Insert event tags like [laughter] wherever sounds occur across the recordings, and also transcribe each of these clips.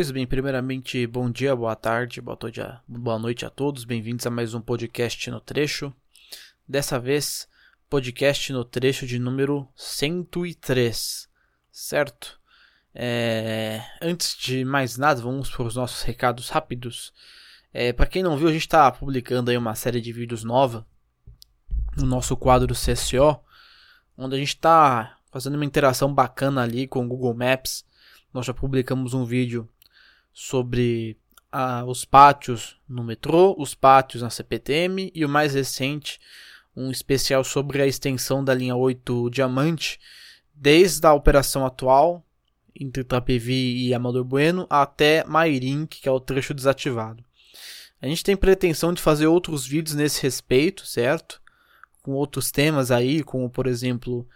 Pois bem, primeiramente, bom dia, boa tarde, boa, boa noite a todos. Bem-vindos a mais um podcast no trecho. Dessa vez, podcast no trecho de número 103, certo? É... Antes de mais nada, vamos para os nossos recados rápidos. É, para quem não viu, a gente está publicando aí uma série de vídeos nova no nosso quadro CSO, onde a gente está fazendo uma interação bacana ali com o Google Maps. Nós já publicamos um vídeo sobre ah, os pátios no metrô, os pátios na CPTM e o mais recente, um especial sobre a extensão da linha 8 Diamante, desde a operação atual entre Trapevi e Amador Bueno até Mairink, que é o trecho desativado. A gente tem pretensão de fazer outros vídeos nesse respeito, certo? Com outros temas aí, como por exemplo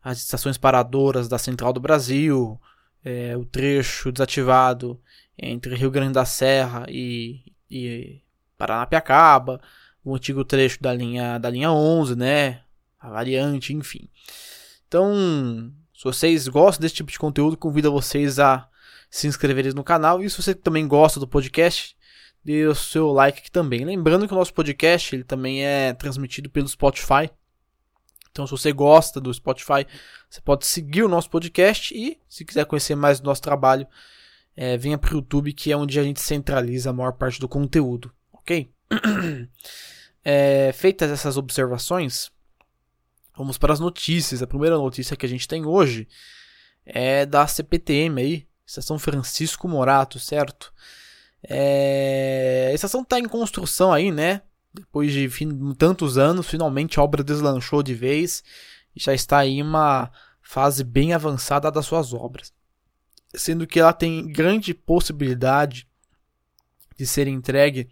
as estações paradoras da Central do Brasil, é, o trecho desativado entre Rio Grande da Serra e, e Paranapiacaba, o antigo trecho da linha, da linha 11, né? A variante, enfim. Então, se vocês gostam desse tipo de conteúdo, convido vocês a se inscreverem no canal. E se você também gosta do podcast, dê o seu like aqui também. Lembrando que o nosso podcast ele também é transmitido pelo Spotify. Então, se você gosta do Spotify, você pode seguir o nosso podcast e, se quiser conhecer mais do nosso trabalho, é, venha para o YouTube, que é onde a gente centraliza a maior parte do conteúdo, ok? [clears throat] é, feitas essas observações, vamos para as notícias. A primeira notícia que a gente tem hoje é da CPTM aí, Estação Francisco Morato, certo? É, a estação está em construção aí, né? Depois de tantos anos, finalmente a obra deslanchou de vez e já está em uma fase bem avançada das suas obras. Sendo que ela tem grande possibilidade de ser entregue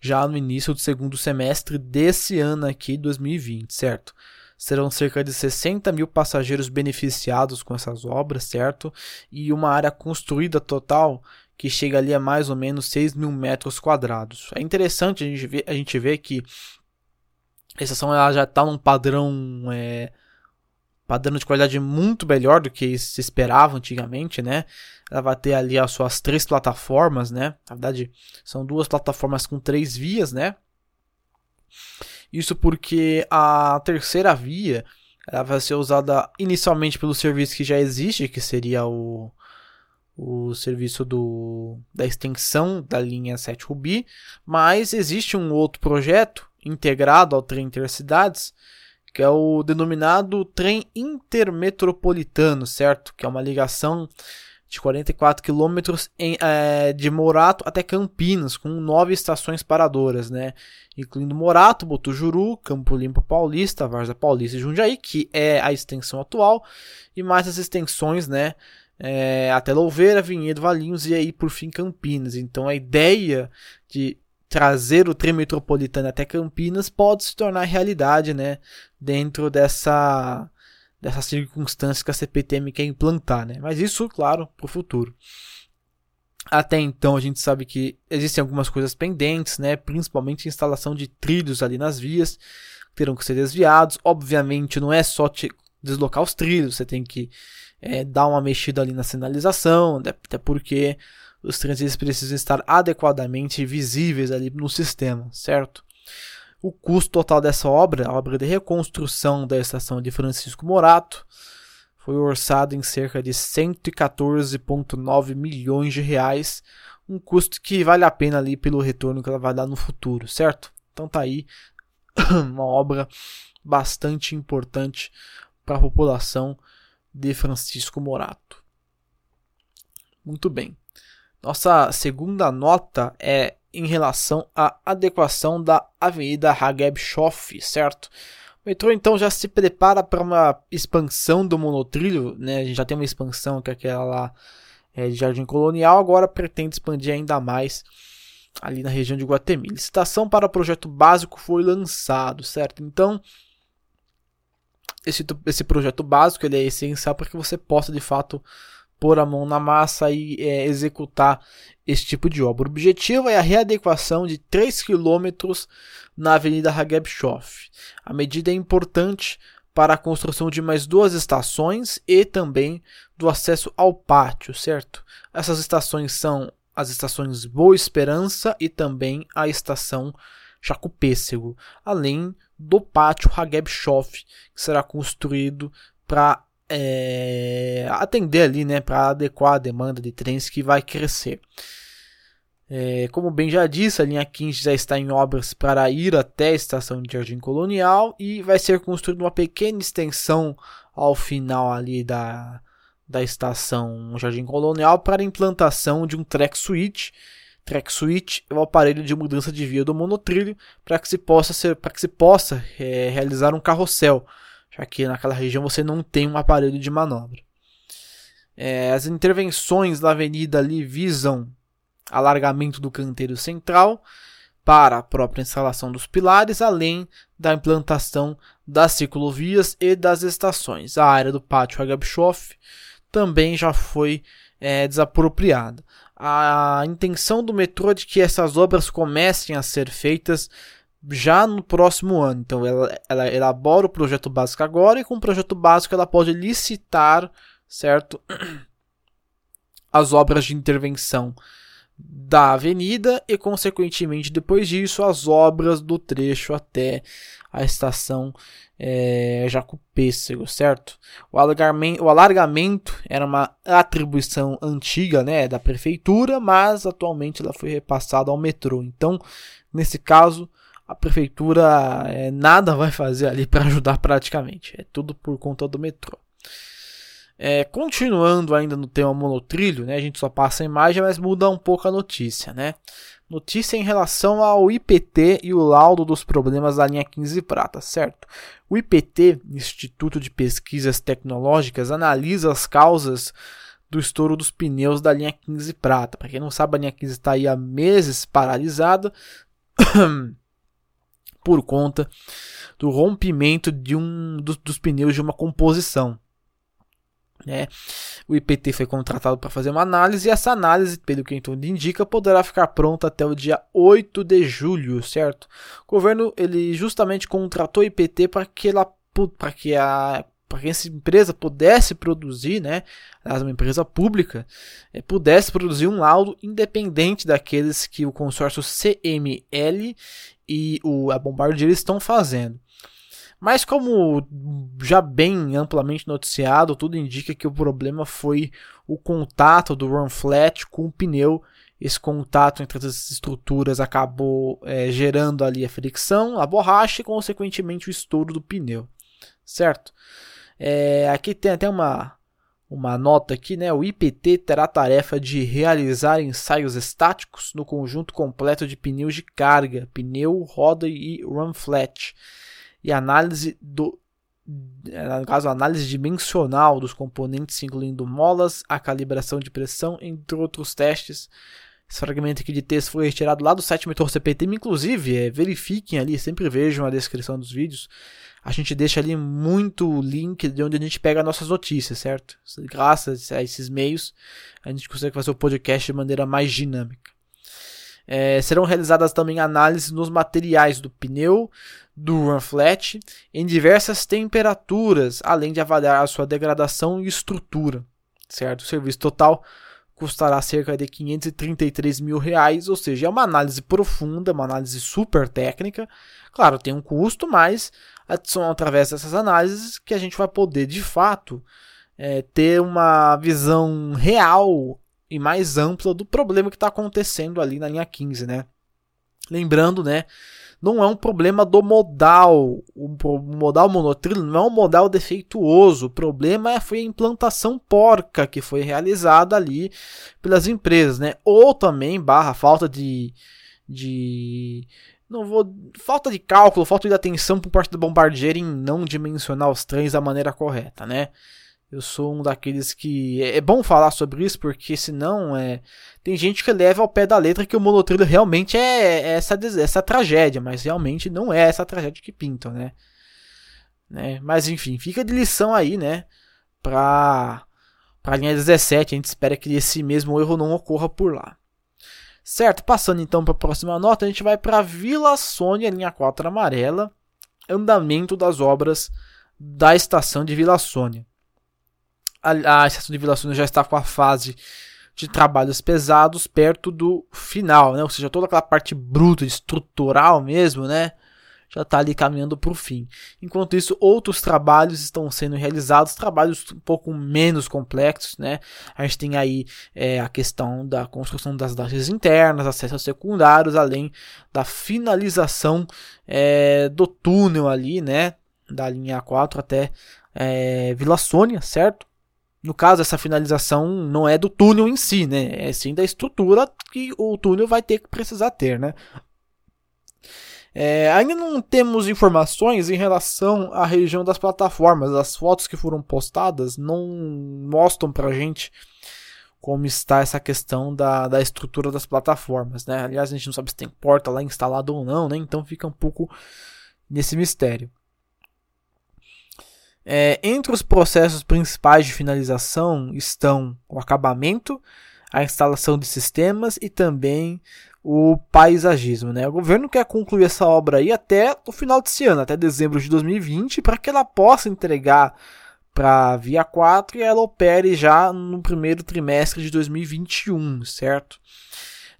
já no início do segundo semestre desse ano aqui, 2020, certo? Serão cerca de 60 mil passageiros beneficiados com essas obras, certo? E uma área construída total que chega ali a mais ou menos 6 mil metros quadrados. É interessante a gente ver, a gente ver que a estação ela já está num padrão é, padrão de qualidade muito melhor do que se esperava antigamente, né? Ela vai ter ali as suas três plataformas, né? Na verdade, são duas plataformas com três vias, né? Isso porque a terceira via ela vai ser usada inicialmente pelo serviço que já existe, que seria o o serviço do, da extensão da linha 7 Ruby, mas existe um outro projeto integrado ao trem intercidades, que é o denominado trem intermetropolitano, certo? Que é uma ligação de 44 quilômetros é, de Morato até Campinas, com nove estações paradoras, né? Incluindo Morato, Botujuru, Campo Limpo Paulista, Varza Paulista e Jundiaí, que é a extensão atual, e mais as extensões, né? é, até Louveira, Vinhedo, Valinhos e aí por fim Campinas. Então a ideia de trazer o trem metropolitano até Campinas pode se tornar realidade, né, dentro dessa dessa circunstância que a CPTM quer implantar, né? Mas isso, claro, para o futuro. Até então a gente sabe que existem algumas coisas pendentes, né? Principalmente a instalação de trilhos ali nas vias, que terão que ser desviados. Obviamente não é só deslocar os trilhos, você tem que é, dar uma mexida ali na sinalização, até porque os trânsitos precisam estar adequadamente visíveis ali no sistema, certo? O custo total dessa obra, a obra de reconstrução da estação de Francisco Morato, foi orçado em cerca de 114,9 milhões de reais, um custo que vale a pena ali pelo retorno que ela vai dar no futuro, certo? Então tá aí [coughs] uma obra bastante importante para a população de Francisco Morato. Muito bem. Nossa segunda nota é em relação à adequação da Avenida Hageb Schoff, certo? O metrô então já se prepara para uma expansão do monotrilho, né? A gente já tem uma expansão que é aquela lá é, de Jardim Colonial, agora pretende expandir ainda mais ali na região de Guatemi. Licitação para o projeto básico foi lançado, certo? Então, esse, esse projeto básico ele é essencial para que você possa de fato pôr a mão na massa e é, executar esse tipo de obra. O objetivo é a readequação de 3 km na Avenida Hageb Schoff. A medida é importante para a construção de mais duas estações e também do acesso ao pátio, certo? Essas estações são as estações Boa Esperança e também a estação Jacupêssego, além do pátio Hageb Shof, que será construído para é, atender ali, né, para adequar a demanda de trens que vai crescer. É, como bem já disse, a linha 15 já está em obras para ir até a estação de Jardim Colonial e vai ser construída uma pequena extensão ao final ali da, da estação Jardim Colonial para implantação de um track switch. Track switch é o aparelho de mudança de via do monotrilho para que se possa ser, que se possa é, realizar um carrossel, já que naquela região você não tem um aparelho de manobra. É, as intervenções da avenida ali visam alargamento do canteiro central para a própria instalação dos pilares, além da implantação das ciclovias e das estações. A área do pátio Agabshof também já foi é, desapropriada. A intenção do metrô é de que essas obras comecem a ser feitas já no próximo ano. Então ela, ela elabora o projeto básico agora e com o projeto básico ela pode licitar, certo? [clears throat] As obras de intervenção da avenida e, consequentemente, depois disso, as obras do trecho até a estação é, Jacupêssego, certo? O alargamento, o alargamento era uma atribuição antiga né, da prefeitura, mas atualmente ela foi repassada ao metrô. Então, nesse caso, a prefeitura é, nada vai fazer ali para ajudar praticamente. É tudo por conta do metrô. É, continuando ainda no tema monotrilho, né, a gente só passa a imagem, mas muda um pouco a notícia. Né? Notícia em relação ao IPT e o laudo dos problemas da linha 15 prata, certo? O IPT, Instituto de Pesquisas Tecnológicas, analisa as causas do estouro dos pneus da linha 15 prata. Para quem não sabe, a linha 15 está aí há meses paralisada [coughs] por conta do rompimento de um dos, dos pneus de uma composição. Né? O IPT foi contratado para fazer uma análise e essa análise, pelo que então indica, poderá ficar pronta até o dia 8 de julho, certo? O governo ele justamente contratou o IPT para que ela para que a para que essa empresa pudesse produzir, né, uma empresa pública, é, pudesse produzir um laudo independente daqueles que o consórcio CML e o, a Bombardier estão fazendo. Mas como já bem amplamente noticiado, tudo indica que o problema foi o contato do run flat com o pneu. Esse contato entre as estruturas acabou é, gerando ali a fricção, a borracha e consequentemente o estouro do pneu, certo? É, aqui tem até uma uma nota aqui, né? O IPT terá a tarefa de realizar ensaios estáticos no conjunto completo de pneus de carga, pneu, roda e run flat e análise do é, no caso, análise dimensional dos componentes, incluindo molas, a calibração de pressão, entre outros testes. Esse fragmento aqui de texto foi retirado lá do site Meteor CPTM, inclusive, é, verifiquem ali, sempre vejam a descrição dos vídeos. A gente deixa ali muito link de onde a gente pega nossas notícias, certo? Graças a esses meios, a gente consegue fazer o podcast de maneira mais dinâmica. É, serão realizadas também análises nos materiais do pneu, do run flat, em diversas temperaturas, além de avaliar a sua degradação e estrutura. Certo? O serviço total custará cerca de 533 mil reais, ou seja, é uma análise profunda, uma análise super técnica. Claro, tem um custo, mas são através dessas análises que a gente vai poder, de fato, é, ter uma visão real e mais ampla do problema que está acontecendo ali na linha 15, né? Lembrando, né? Não é um problema do modal. O modal monotrilho não é um modal defeituoso. O problema foi a implantação porca que foi realizada ali pelas empresas, né? Ou também barra falta de, de não vou falta de cálculo, falta de atenção por parte do bombardeiro em não dimensionar os trens da maneira correta, né? Eu sou um daqueles que. É, é bom falar sobre isso, porque senão é. Tem gente que leva ao pé da letra que o monotrilho realmente é, é essa, essa tragédia, mas realmente não é essa tragédia que pintam, né? né? Mas enfim, fica de lição aí, né? Pra, pra linha 17. A gente espera que esse mesmo erro não ocorra por lá. Certo, passando então para a próxima nota, a gente vai para Vila Sônia, linha 4 amarela. Andamento das obras da estação de Vila Sônia. A, a estação de Vila Sônia já está com a fase de trabalhos pesados perto do final, né? Ou seja, toda aquela parte bruta, estrutural mesmo, né? Já está ali caminhando para o fim. Enquanto isso, outros trabalhos estão sendo realizados, trabalhos um pouco menos complexos, né? A gente tem aí é, a questão da construção das lajes internas, acessos secundários, além da finalização é, do túnel ali, né? Da linha 4 até é, Vila Sônia, certo? No caso, essa finalização não é do túnel em si, né? É sim da estrutura que o túnel vai ter que precisar ter, né? É, ainda não temos informações em relação à região das plataformas. As fotos que foram postadas não mostram pra gente como está essa questão da, da estrutura das plataformas, né? Aliás, a gente não sabe se tem porta lá instalada ou não, né? Então fica um pouco nesse mistério. É, entre os processos principais de finalização estão o acabamento, a instalação de sistemas e também o paisagismo. Né? O governo quer concluir essa obra aí até o final desse ano, até dezembro de 2020, para que ela possa entregar para a Via 4 e ela opere já no primeiro trimestre de 2021, certo?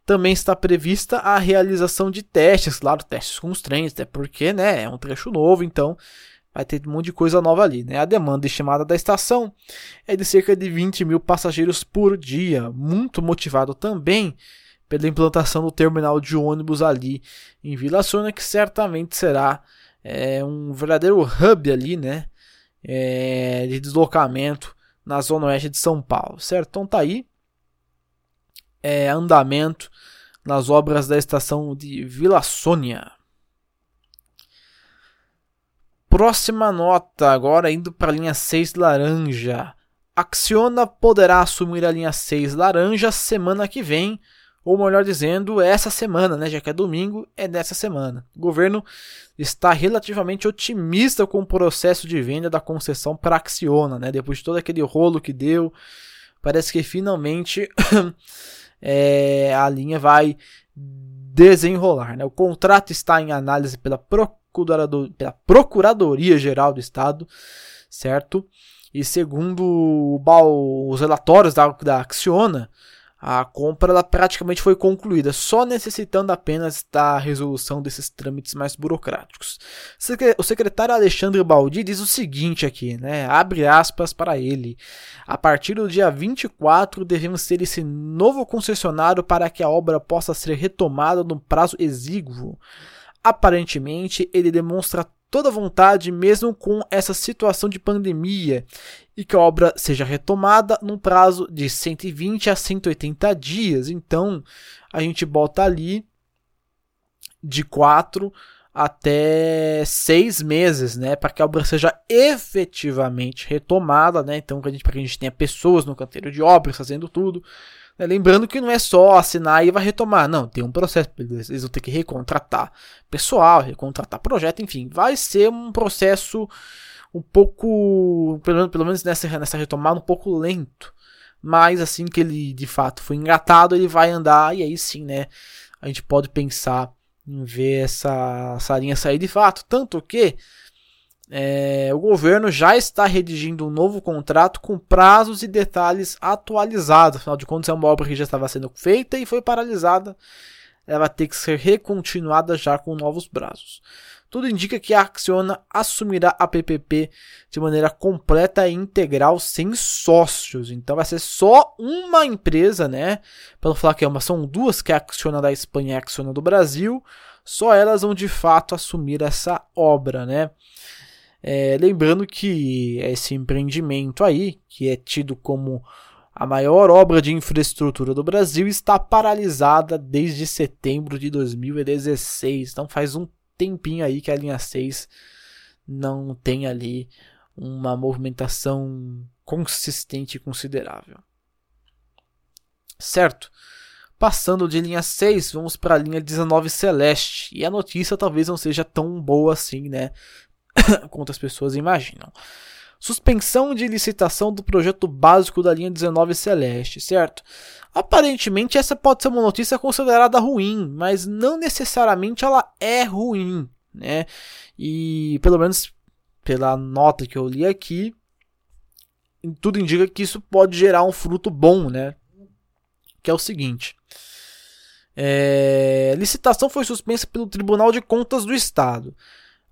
Também está prevista a realização de testes, claro, testes com os trens, até porque né, é um trecho novo, então vai ter um monte de coisa nova ali. Né? A demanda estimada da estação é de cerca de 20 mil passageiros por dia, muito motivado também pela implantação do terminal de ônibus ali em Vila Sônia, que certamente será é, um verdadeiro hub ali, né, é, de deslocamento na zona oeste de São Paulo, certo? Então tá aí é, andamento nas obras da estação de Vila Sônia. Próxima nota, agora indo para a linha 6 laranja. Acciona poderá assumir a linha 6 laranja semana que vem, ou melhor dizendo, essa semana, né? Já que é domingo, é nessa semana. O governo está relativamente otimista com o processo de venda da concessão para Acciona, né? Depois de todo aquele rolo que deu, parece que finalmente [coughs] é, a linha vai desenrolar, né? O contrato está em análise pela Procuradoria pela Procuradoria Geral do Estado, certo? E segundo os relatórios da, da Acciona, a compra ela praticamente foi concluída, só necessitando apenas da resolução desses trâmites mais burocráticos. O secretário Alexandre Baldi diz o seguinte aqui, né? Abre aspas para ele. A partir do dia 24 devemos ter esse novo concessionário para que a obra possa ser retomada no prazo exíguo. Aparentemente, ele demonstra toda vontade, mesmo com essa situação de pandemia, e que a obra seja retomada num prazo de 120 a 180 dias. Então, a gente bota ali de 4 até 6 meses, né, para que a obra seja efetivamente retomada, né? Então, para que a gente tenha pessoas no canteiro de obras fazendo tudo. Né? Lembrando que não é só assinar e vai retomar. Não, tem um processo. Eles vão ter que recontratar pessoal, recontratar projeto, enfim. Vai ser um processo um pouco, pelo, pelo menos nessa, nessa retomada, um pouco lento. Mas assim que ele de fato foi engatado, ele vai andar e aí sim, né? A gente pode pensar em ver essa, essa linha sair de fato. Tanto que é, o governo já está redigindo um novo contrato com prazos e detalhes atualizados. Afinal de contas, é uma obra que já estava sendo feita e foi paralisada. Ela vai ter que ser recontinuada já com novos prazos. Tudo indica que a Acciona assumirá a PPP de maneira completa e integral, sem sócios. Então vai ser só uma empresa, né? Para não falar que é uma, são duas, que é a Acciona da Espanha e a Acciona do Brasil. Só elas vão de fato assumir essa obra, né? É, lembrando que esse empreendimento aí, que é tido como a maior obra de infraestrutura do Brasil, está paralisada desde setembro de 2016. Então faz um tempinho aí que a linha 6 não tem ali uma movimentação consistente e considerável. Certo? Passando de linha 6, vamos para a linha 19 Celeste. E a notícia talvez não seja tão boa assim, né? [coughs] quanto as pessoas imaginam. Suspensão de licitação do projeto básico da linha 19 Celeste, certo? Aparentemente essa pode ser uma notícia considerada ruim, mas não necessariamente ela é ruim, né? E pelo menos pela nota que eu li aqui, tudo indica que isso pode gerar um fruto bom, né? Que é o seguinte: é, licitação foi suspensa pelo Tribunal de Contas do Estado.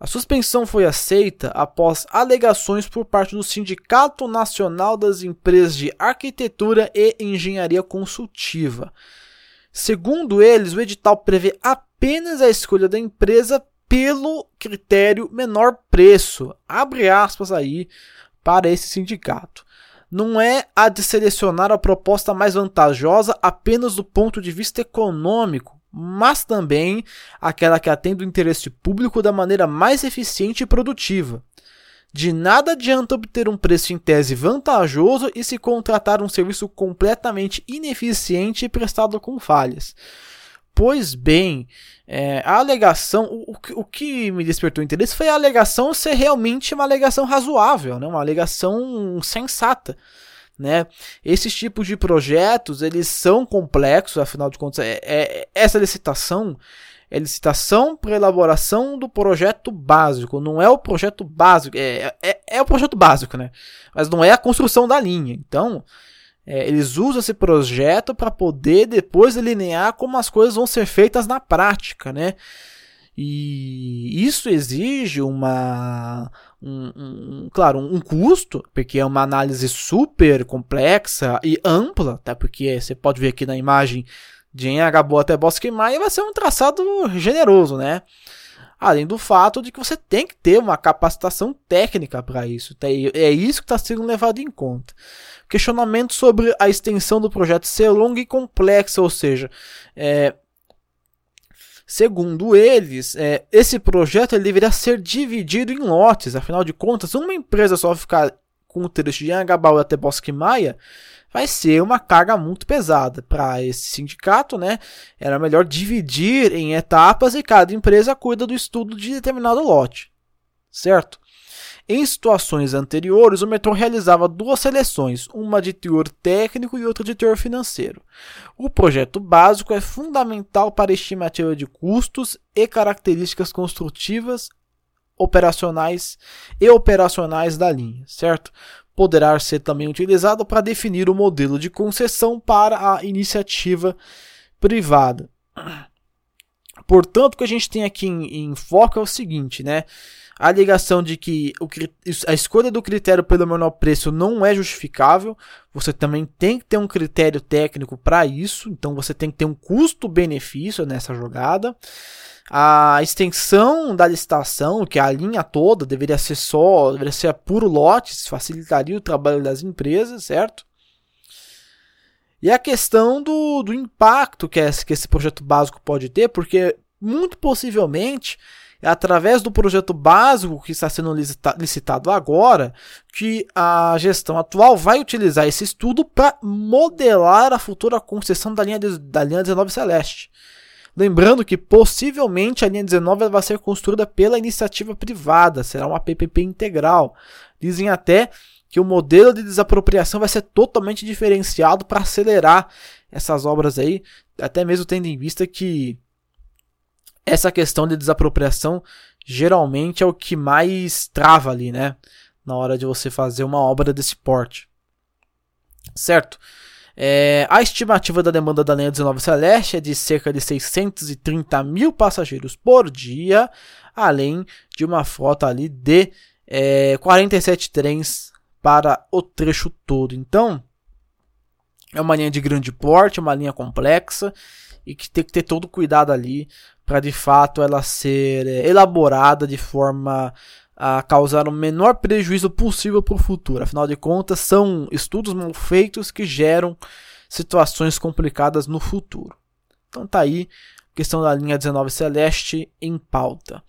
A suspensão foi aceita após alegações por parte do Sindicato Nacional das Empresas de Arquitetura e Engenharia Consultiva. Segundo eles, o edital prevê apenas a escolha da empresa pelo critério menor preço. Abre aspas aí para esse sindicato. Não é a de selecionar a proposta mais vantajosa apenas do ponto de vista econômico, mas também aquela que atende o interesse público da maneira mais eficiente e produtiva. De nada adianta obter um preço em tese vantajoso e se contratar um serviço completamente ineficiente e prestado com falhas. Pois bem, é, a alegação, o, o, que me despertou interesse foi a alegação ser realmente uma alegação razoável, né? uma alegação sensata. Né? Esses tipos de projetos eles são complexos, afinal de contas, é, é essa licitação é licitação para elaboração do projeto básico, não é o projeto básico, é, é, é o projeto básico, né? Mas não é a construção da linha. Então, é, eles usam esse projeto para poder depois delinear como as coisas vão ser feitas na prática, né? E isso exige uma, um, claro, um custo, porque é uma análise super complexa e ampla, até porque você pode ver aqui na imagem de Enhagaboa até Bosque Maia vai ser um traçado generoso, né? Além do fato de que você tem que ter uma capacitação técnica para isso. É isso que está sendo levado em conta questionamento sobre a extensão do projeto ser longa e complexa, ou seja, é, segundo eles, é, esse projeto ele deveria ser dividido em lotes, afinal de contas, uma empresa só ficar com o trecho de Anhangabaú até Bosque Maia vai ser uma carga muito pesada para esse sindicato, né? Era melhor dividir em etapas e cada empresa cuida do estudo de determinado lote, certo? Em situações anteriores, o metrô realizava duas seleções, uma de teor técnico e outra de teor financeiro. O projeto básico é fundamental para a estimativa de custos e características construtivas, operacionais e operacionais da linha, certo? Poderá ser também utilizado para definir o modelo de concessão para a iniciativa privada. Portanto, o que a gente tem aqui em, em foco é o seguinte, né? A alegação de que o, a escolha do critério pelo menor preço não é justificável. Você também tem que ter um critério técnico para isso, então você tem que ter um custo-benefício nessa jogada. A extensão da licitação, que é a linha toda, deveria ser só, deveria ser puro lotes, facilitaria o trabalho das empresas, certo? E a questão do, do impacto que esse, que esse projeto básico pode ter, porque muito possivelmente através do projeto básico que está sendo licitado agora que a gestão atual vai utilizar esse estudo para modelar a futura concessão da linha, de, da linha 19 Celeste. Lembrando que possivelmente a linha 19 vai ser construída pela iniciativa privada, será uma PPP integral. Dizem até que o modelo de desapropriação vai ser totalmente diferenciado para acelerar essas obras aí, até mesmo tendo em vista que essa questão de desapropriação geralmente é o que mais trava ali, né? Na hora de você fazer uma obra desse porte. Certo? É, a estimativa da demanda da linha 19 Celeste é de cerca de 630 mil passageiros por dia, além de uma frota ali de é, 47 trens para o trecho todo. Então, é uma linha de grande porte, uma linha complexa e que tem que ter todo cuidado ali para de fato ela ser é, elaborada de forma a causar o menor prejuízo possível para o futuro. Afinal de contas, são estudos mal feitos que geram situações complicadas no futuro. Então tá aí, questão da linha 19 Celeste em pauta.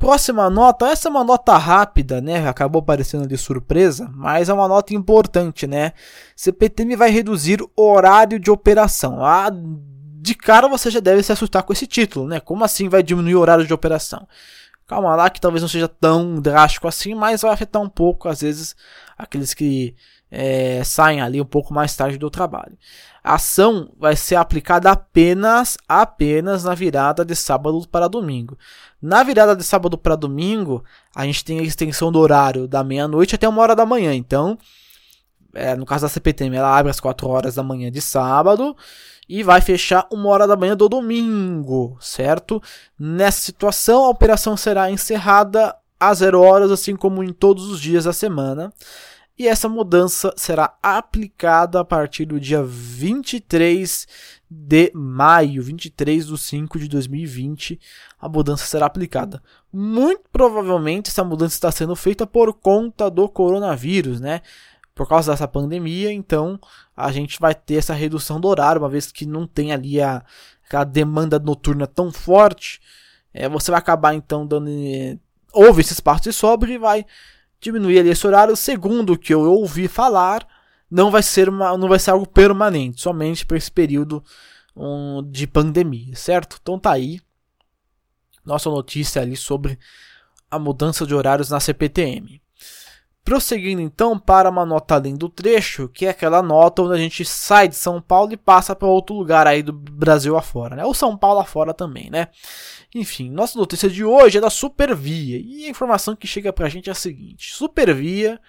Próxima nota, essa é uma nota rápida, né? Acabou parecendo de surpresa, mas é uma nota importante, né? CPTM vai reduzir o horário de operação. Ah, de cara você já deve se assustar com esse título, né? Como assim vai diminuir o horário de operação? Calma lá, que talvez não seja tão drástico assim, mas vai afetar um pouco, às vezes, aqueles que é, saem ali um pouco mais tarde do trabalho. A ação vai ser aplicada apenas apenas na virada de sábado para domingo. Na virada de sábado para domingo, a gente tem a extensão do horário da meia-noite até uma hora da manhã. Então, é, no caso da CPTM, ela abre às 4 horas da manhã de sábado e vai fechar uma hora da manhã do domingo, certo? Nessa situação, a operação será encerrada às 0 horas, assim como em todos os dias da semana. E essa mudança será aplicada a partir do dia 23 de maio, 23 de 5 de 2020, a mudança será aplicada. Muito provavelmente essa mudança está sendo feita por conta do coronavírus, né? por causa dessa pandemia, então a gente vai ter essa redução do horário, uma vez que não tem ali a, aquela demanda noturna tão forte, é, você vai acabar então dando. Houve esse espaço de sobre e vai diminuir ali esse horário. Segundo o que eu ouvi falar, não vai ser, uma, não vai ser algo permanente, somente para esse período um, de pandemia, certo? Então tá aí nossa notícia ali sobre a mudança de horários na CPTM. Prosseguindo então para uma nota além do trecho, que é aquela nota onde a gente sai de São Paulo e passa para outro lugar aí do Brasil afora, né? Ou São Paulo afora também, né? Enfim, nossa notícia de hoje é da Supervia. E a informação que chega para a gente é a seguinte: Supervia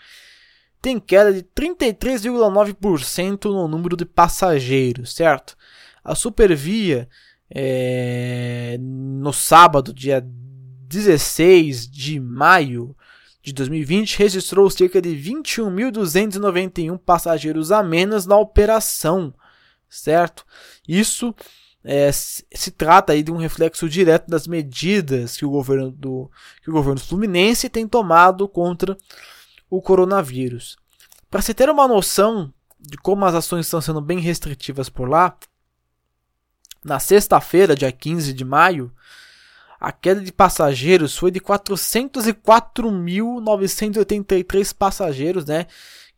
tem queda de 33,9% no número de passageiros, certo? A Supervia, é, no sábado, dia 16 de maio, de 2020 registrou cerca de 21.291 passageiros a menos na operação, certo? Isso é, se trata aí de um reflexo direto das medidas que o governo do que o governo fluminense tem tomado contra o coronavírus. Para se ter uma noção de como as ações estão sendo bem restritivas por lá, na sexta-feira, dia 15 de maio, a queda de passageiros foi de 404.983 passageiros, né?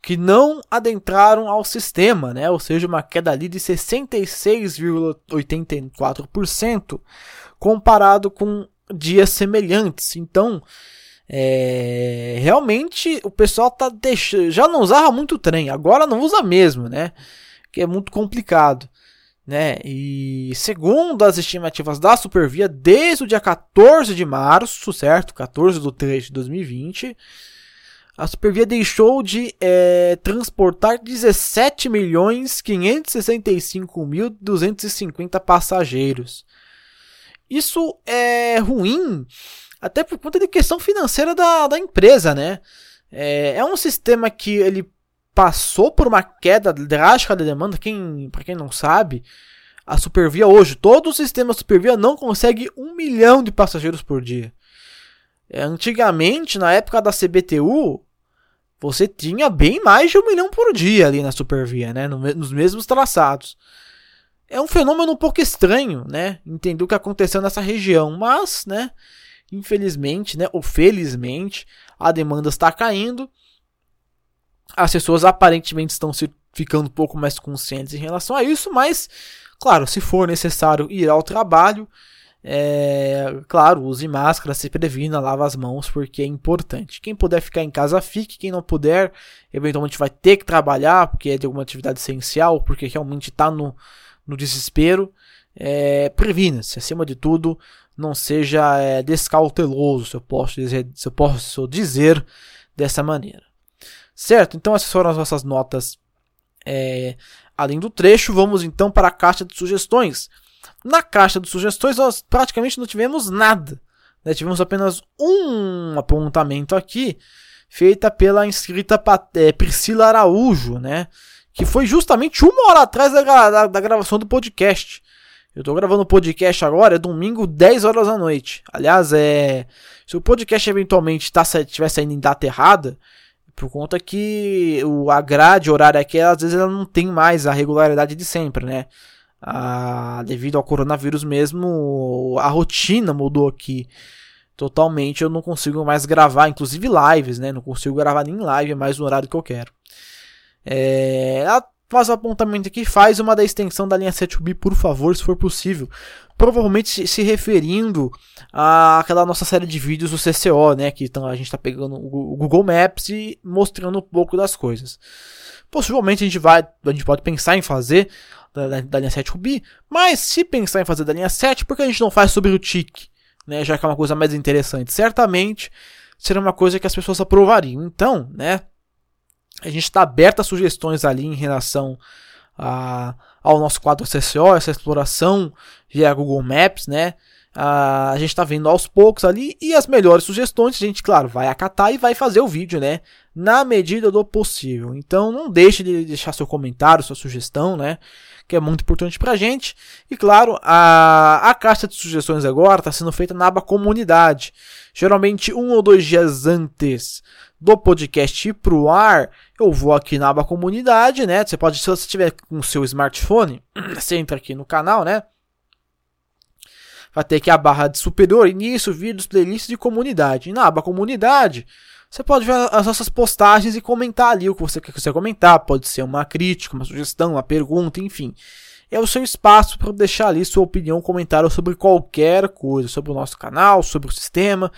Que não adentraram ao sistema, né? Ou seja, uma queda ali de 66,84% comparado com dias semelhantes. Então, é, realmente o pessoal tá deixando, já não usava muito trem, agora não usa mesmo, né? Que é muito complicado né? E segundo as estimativas da Supervia, desde o dia 14 de março, certo? 14 de 3 de 2020, a Supervia deixou de é, transportar 17 milhões 565 mil 250 passageiros. Isso é ruim, até por conta de questão financeira da, da empresa, né? É, é um sistema que ele passou por uma queda drástica da demanda. Quem, para quem não sabe, a Supervia hoje, todo o sistema Supervia não consegue um milhão de passageiros por dia. É, antigamente, na época da CBTU, você tinha bem mais de um milhão por dia ali na Supervia, né? nos mesmos traçados. É um fenômeno um pouco estranho, né? Entender o que aconteceu nessa região, mas, né? Infelizmente, né? Ou felizmente, a demanda está caindo as pessoas aparentemente estão se ficando um pouco mais conscientes em relação a isso, mas, claro, se for necessário ir ao trabalho, é, claro, use máscara, se previna, lava as mãos, porque é importante. Quem puder ficar em casa, fique. Quem não puder, eventualmente vai ter que trabalhar, porque é de alguma atividade essencial, porque realmente está no, no desespero. É, Previna-se, acima de tudo, não seja é, descauteloso, se eu posso dizer, se eu posso dizer dessa maneira. Certo? Então essas foram as nossas notas é, além do trecho. Vamos então para a caixa de sugestões. Na caixa de sugestões nós praticamente não tivemos nada. Né? Tivemos apenas um apontamento aqui, feita pela inscrita é, Priscila Araújo, né? que foi justamente uma hora atrás da, da, da gravação do podcast. Eu estou gravando o podcast agora, é domingo, 10 horas da noite. Aliás, é. Se o podcast eventualmente tá, estiver saindo em data errada, por conta que o, a grade horária aqui, às vezes, ela não tem mais a regularidade de sempre, né? Ah, devido ao coronavírus mesmo, a rotina mudou aqui totalmente. Eu não consigo mais gravar, inclusive lives, né? Não consigo gravar nem live mais no horário que eu quero. É, ela faz o apontamento aqui, faz uma da extensão da linha 7B, por favor, se for possível provavelmente se referindo àquela nossa série de vídeos do CCO, né, que então a gente está pegando o Google Maps e mostrando um pouco das coisas. Possivelmente a gente vai, a gente pode pensar em fazer da, da, linha 7 Ruby. Mas se pensar em fazer da linha 7, por que a gente não faz sobre o TIC? Né, já que é uma coisa mais interessante. Certamente seria uma coisa que as pessoas aprovariam. Então, né? A gente está aberto a sugestões ali em relação a, ao nosso quadro CCO, essa exploração via Google Maps, né? a, a gente está vendo aos poucos ali e as melhores sugestões a gente, claro, vai acatar e vai fazer o vídeo, né? Na medida do possível. Então não deixe de deixar seu comentário, sua sugestão, né? Que é muito importante pra gente. E claro, a, a caixa de sugestões agora está sendo feita na aba comunidade. Geralmente um ou dois dias antes do podcast ir pro ar, eu vou aqui na aba comunidade, né? Você pode, se você tiver com o seu smartphone, [clears throat] você entra aqui no canal, né? vai ter aqui a barra de superior, início, vídeos, playlists e comunidade. E na aba comunidade, você pode ver as nossas postagens e comentar ali o que você quer comentar. Pode ser uma crítica, uma sugestão, uma pergunta, enfim. É o seu espaço para deixar ali sua opinião, comentário sobre qualquer coisa, sobre o nosso canal, sobre o sistema,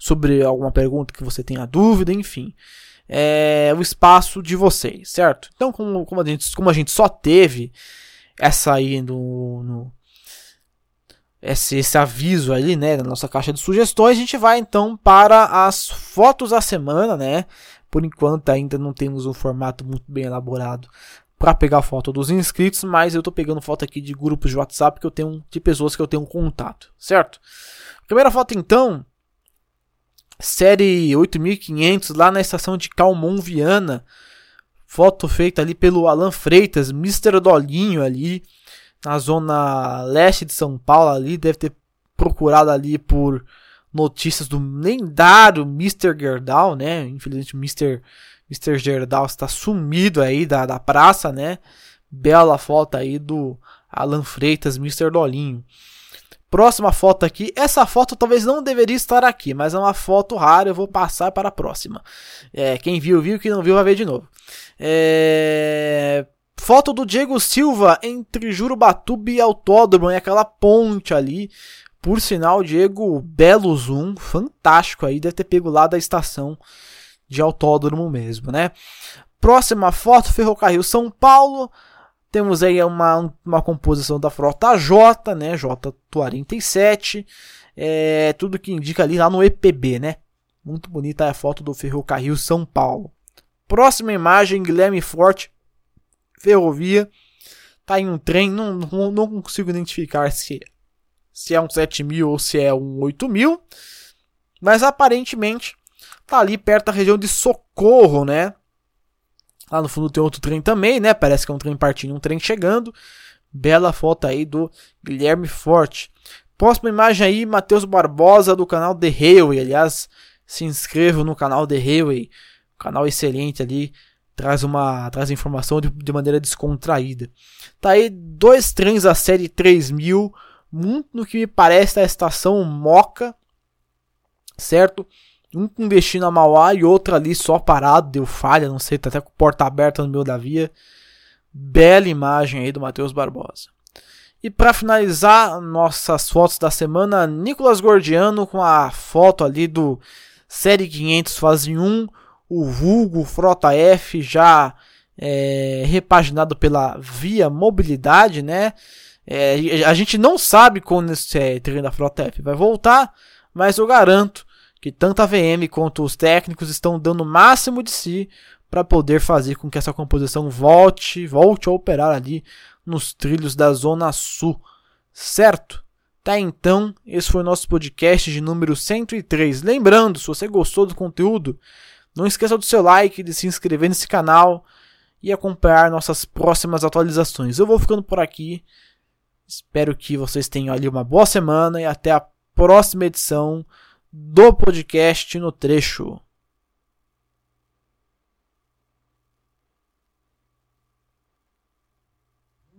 sobre alguma pergunta que você tenha dúvida, enfim. É o espaço de vocês, certo? Então, como, como, a, gente, como a gente só teve essa aí no, no esse, esse aviso ali, né, na nossa caixa de sugestões, a gente vai então para as fotos da semana, né? Por enquanto ainda não temos um formato muito bem elaborado para pegar foto dos inscritos, mas eu estou pegando foto aqui de grupos de WhatsApp que eu tenho de pessoas que eu tenho contato, certo? Primeira foto então, série 8500 lá na estação de Calmon Viana. Foto feita ali pelo Alan Freitas, Mr. Dolinho ali na zona leste de São Paulo ali, deve ter procurado ali por notícias do lendário Mr. Gerdau, né? Infelizmente Mr. Mr. Gerdau está sumido aí da, da praça, né? Bela foto aí do Alan Freitas, Mr. Dolinho. Próxima foto aqui. Essa foto talvez não deveria estar aqui, mas é uma foto rara. Eu vou passar para a próxima. É, quem viu, viu. Quem não viu, vai ver de novo. É... Foto do Diego Silva entre Jurubatuba e Autódromo, é aquela ponte ali. Por sinal, Diego, belo zoom, fantástico aí, deve ter pego lá da estação de autódromo mesmo, né? Próxima foto, Ferrocarril São Paulo. Temos aí uma, uma composição da frota J, né? J47. É, tudo que indica ali lá no EPB, né? Muito bonita a foto do Ferrocarril São Paulo. Próxima imagem, Guilherme Forte ferrovia. Tá em um trem, não, não, não consigo identificar se, se é um 7000 ou se é um 8000. Mas aparentemente tá ali perto da região de Socorro, né? Lá no fundo tem outro trem também, né? Parece que é um trem partindo, um trem chegando. Bela foto aí do Guilherme Forte. Próxima imagem aí, Matheus Barbosa do canal The Railway. Aliás, se inscreva no canal The Railway. Canal excelente ali traz uma traz informação de, de maneira descontraída. Tá aí dois trens da série 3000, muito no que me parece da estação Moca, certo? Um com destino a Mauá e outro ali só parado, deu falha, não sei, tá até com porta aberta no meio da via. Bela imagem aí do Matheus Barbosa. E para finalizar nossas fotos da semana, Nicolas Gordiano com a foto ali do Série 500 fase 1 o vulgo Frota F já é, repaginado pela Via Mobilidade, né? É, a gente não sabe quando esse é, treino da Frota F vai voltar, mas eu garanto que tanto a VM quanto os técnicos estão dando o máximo de si para poder fazer com que essa composição volte, volte a operar ali nos trilhos da Zona Sul, certo? Tá então, esse foi o nosso podcast de número 103. Lembrando, se você gostou do conteúdo, não esqueça do seu like, de se inscrever nesse canal e acompanhar nossas próximas atualizações. Eu vou ficando por aqui. Espero que vocês tenham ali uma boa semana e até a próxima edição do podcast no trecho.